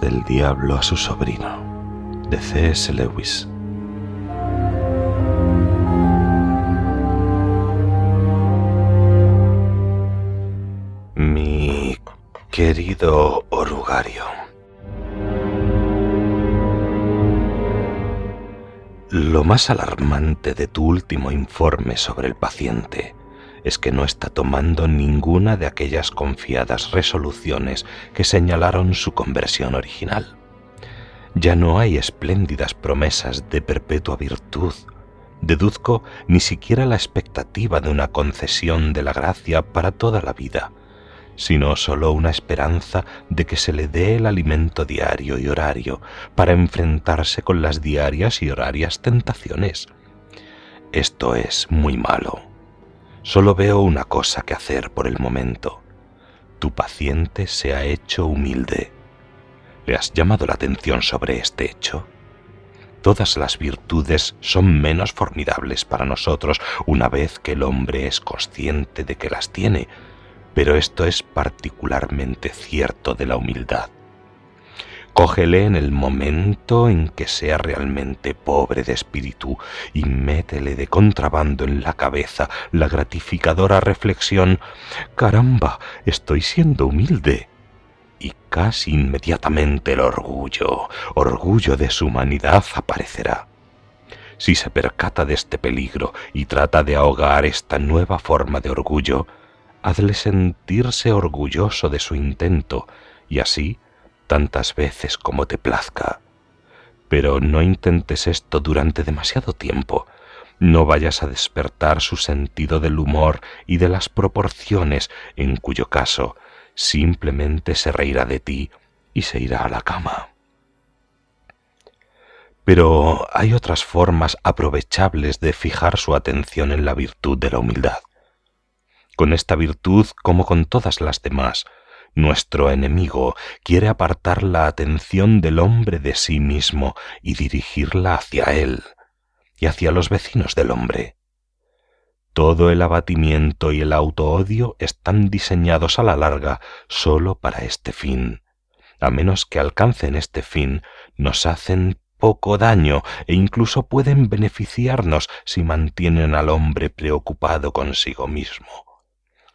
Del Diablo a su sobrino, de C.S. Lewis. Mi querido orugario. Lo más alarmante de tu último informe sobre el paciente es que no está tomando ninguna de aquellas confiadas resoluciones que señalaron su conversión original. Ya no hay espléndidas promesas de perpetua virtud. Deduzco ni siquiera la expectativa de una concesión de la gracia para toda la vida, sino sólo una esperanza de que se le dé el alimento diario y horario para enfrentarse con las diarias y horarias tentaciones. Esto es muy malo Solo veo una cosa que hacer por el momento. Tu paciente se ha hecho humilde. ¿Le has llamado la atención sobre este hecho? Todas las virtudes son menos formidables para nosotros una vez que el hombre es consciente de que las tiene, pero esto es particularmente cierto de la humildad. Cógele en el momento en que sea realmente pobre de espíritu y métele de contrabando en la cabeza la gratificadora reflexión Caramba, estoy siendo humilde. Y casi inmediatamente el orgullo, orgullo de su humanidad aparecerá. Si se percata de este peligro y trata de ahogar esta nueva forma de orgullo, hazle sentirse orgulloso de su intento y así tantas veces como te plazca. Pero no intentes esto durante demasiado tiempo. No vayas a despertar su sentido del humor y de las proporciones, en cuyo caso simplemente se reirá de ti y se irá a la cama. Pero hay otras formas aprovechables de fijar su atención en la virtud de la humildad. Con esta virtud, como con todas las demás, nuestro enemigo quiere apartar la atención del hombre de sí mismo y dirigirla hacia él y hacia los vecinos del hombre. Todo el abatimiento y el autoodio están diseñados a la larga sólo para este fin. A menos que alcancen este fin, nos hacen poco daño e incluso pueden beneficiarnos si mantienen al hombre preocupado consigo mismo.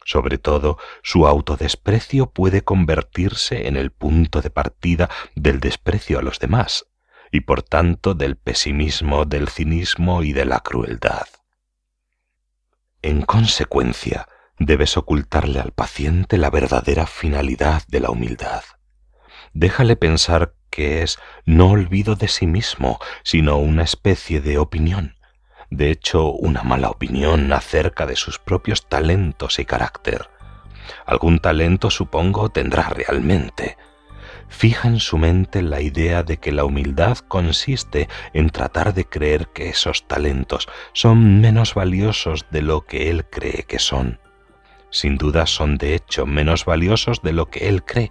Sobre todo, su autodesprecio puede convertirse en el punto de partida del desprecio a los demás, y por tanto del pesimismo, del cinismo y de la crueldad. En consecuencia, debes ocultarle al paciente la verdadera finalidad de la humildad. Déjale pensar que es no olvido de sí mismo, sino una especie de opinión, de hecho una mala opinión acerca de sus propios talentos y carácter. Algún talento supongo tendrá realmente. Fija en su mente la idea de que la humildad consiste en tratar de creer que esos talentos son menos valiosos de lo que él cree que son. Sin duda son de hecho menos valiosos de lo que él cree,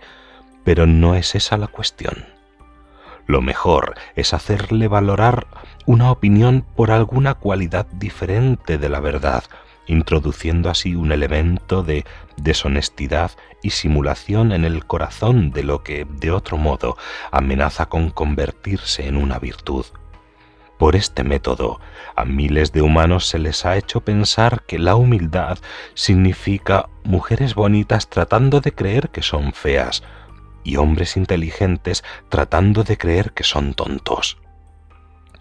pero no es esa la cuestión. Lo mejor es hacerle valorar una opinión por alguna cualidad diferente de la verdad, introduciendo así un elemento de deshonestidad y simulación en el corazón de lo que, de otro modo, amenaza con convertirse en una virtud. Por este método, a miles de humanos se les ha hecho pensar que la humildad significa mujeres bonitas tratando de creer que son feas, y hombres inteligentes tratando de creer que son tontos.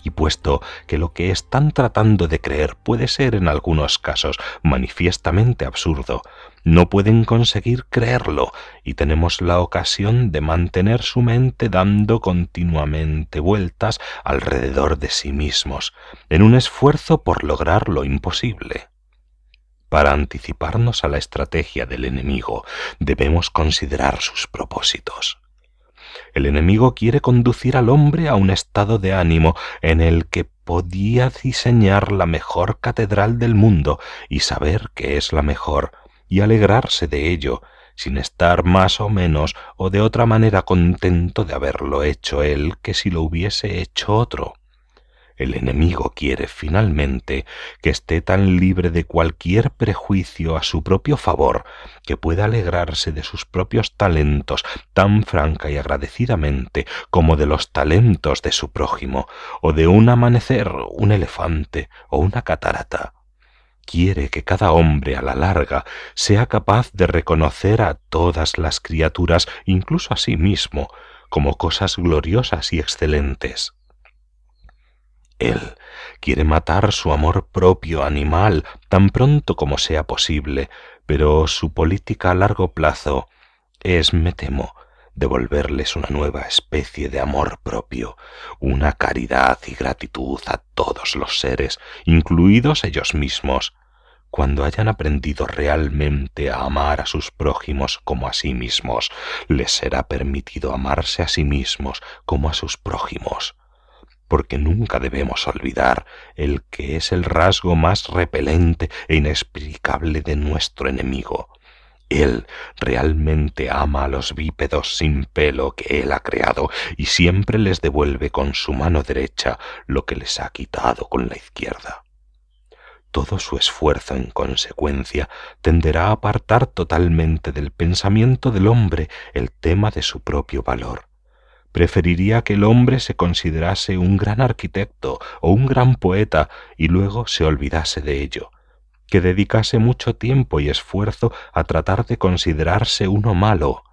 Y puesto que lo que están tratando de creer puede ser en algunos casos manifiestamente absurdo, no pueden conseguir creerlo y tenemos la ocasión de mantener su mente dando continuamente vueltas alrededor de sí mismos, en un esfuerzo por lograr lo imposible. Para anticiparnos a la estrategia del enemigo, debemos considerar sus propósitos. El enemigo quiere conducir al hombre a un estado de ánimo en el que podía diseñar la mejor catedral del mundo y saber que es la mejor, y alegrarse de ello, sin estar más o menos o de otra manera contento de haberlo hecho él que si lo hubiese hecho otro. El enemigo quiere finalmente que esté tan libre de cualquier prejuicio a su propio favor, que pueda alegrarse de sus propios talentos tan franca y agradecidamente como de los talentos de su prójimo, o de un amanecer, un elefante o una catarata. Quiere que cada hombre a la larga sea capaz de reconocer a todas las criaturas, incluso a sí mismo, como cosas gloriosas y excelentes. Él quiere matar su amor propio animal tan pronto como sea posible, pero su política a largo plazo es, me temo, devolverles una nueva especie de amor propio, una caridad y gratitud a todos los seres, incluidos ellos mismos, cuando hayan aprendido realmente a amar a sus prójimos como a sí mismos, les será permitido amarse a sí mismos como a sus prójimos porque nunca debemos olvidar el que es el rasgo más repelente e inexplicable de nuestro enemigo. Él realmente ama a los bípedos sin pelo que él ha creado y siempre les devuelve con su mano derecha lo que les ha quitado con la izquierda. Todo su esfuerzo en consecuencia tenderá a apartar totalmente del pensamiento del hombre el tema de su propio valor preferiría que el hombre se considerase un gran arquitecto o un gran poeta y luego se olvidase de ello, que dedicase mucho tiempo y esfuerzo a tratar de considerarse uno malo.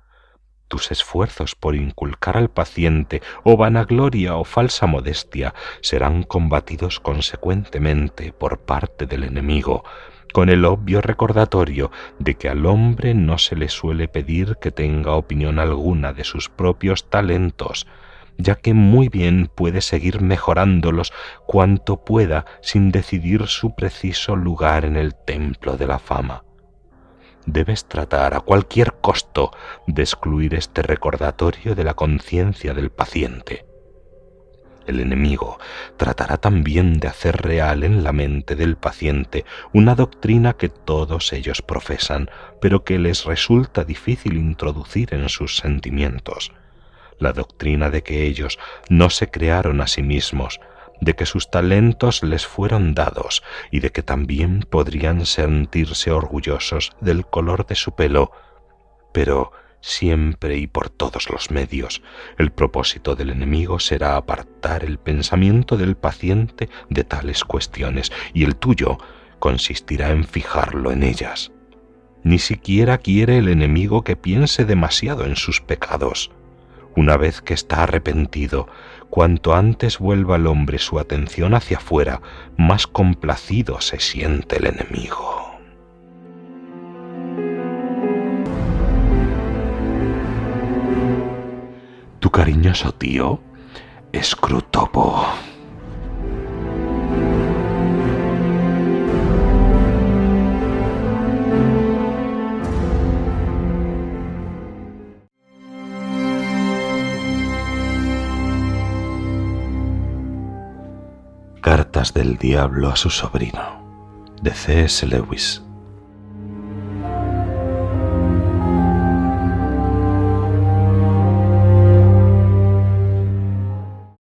Tus esfuerzos por inculcar al paciente o vanagloria o falsa modestia serán combatidos consecuentemente por parte del enemigo, con el obvio recordatorio de que al hombre no se le suele pedir que tenga opinión alguna de sus propios talentos, ya que muy bien puede seguir mejorándolos cuanto pueda sin decidir su preciso lugar en el templo de la fama. Debes tratar a cualquier costo de excluir este recordatorio de la conciencia del paciente el enemigo tratará también de hacer real en la mente del paciente una doctrina que todos ellos profesan, pero que les resulta difícil introducir en sus sentimientos. La doctrina de que ellos no se crearon a sí mismos, de que sus talentos les fueron dados y de que también podrían sentirse orgullosos del color de su pelo, pero siempre y por todos los medios. El propósito del enemigo será apartar el pensamiento del paciente de tales cuestiones y el tuyo consistirá en fijarlo en ellas. Ni siquiera quiere el enemigo que piense demasiado en sus pecados. Una vez que está arrepentido, cuanto antes vuelva el hombre su atención hacia afuera, más complacido se siente el enemigo. Tu cariñoso tío, Scrutopo. Cartas del Diablo a su sobrino, de C.S. Lewis.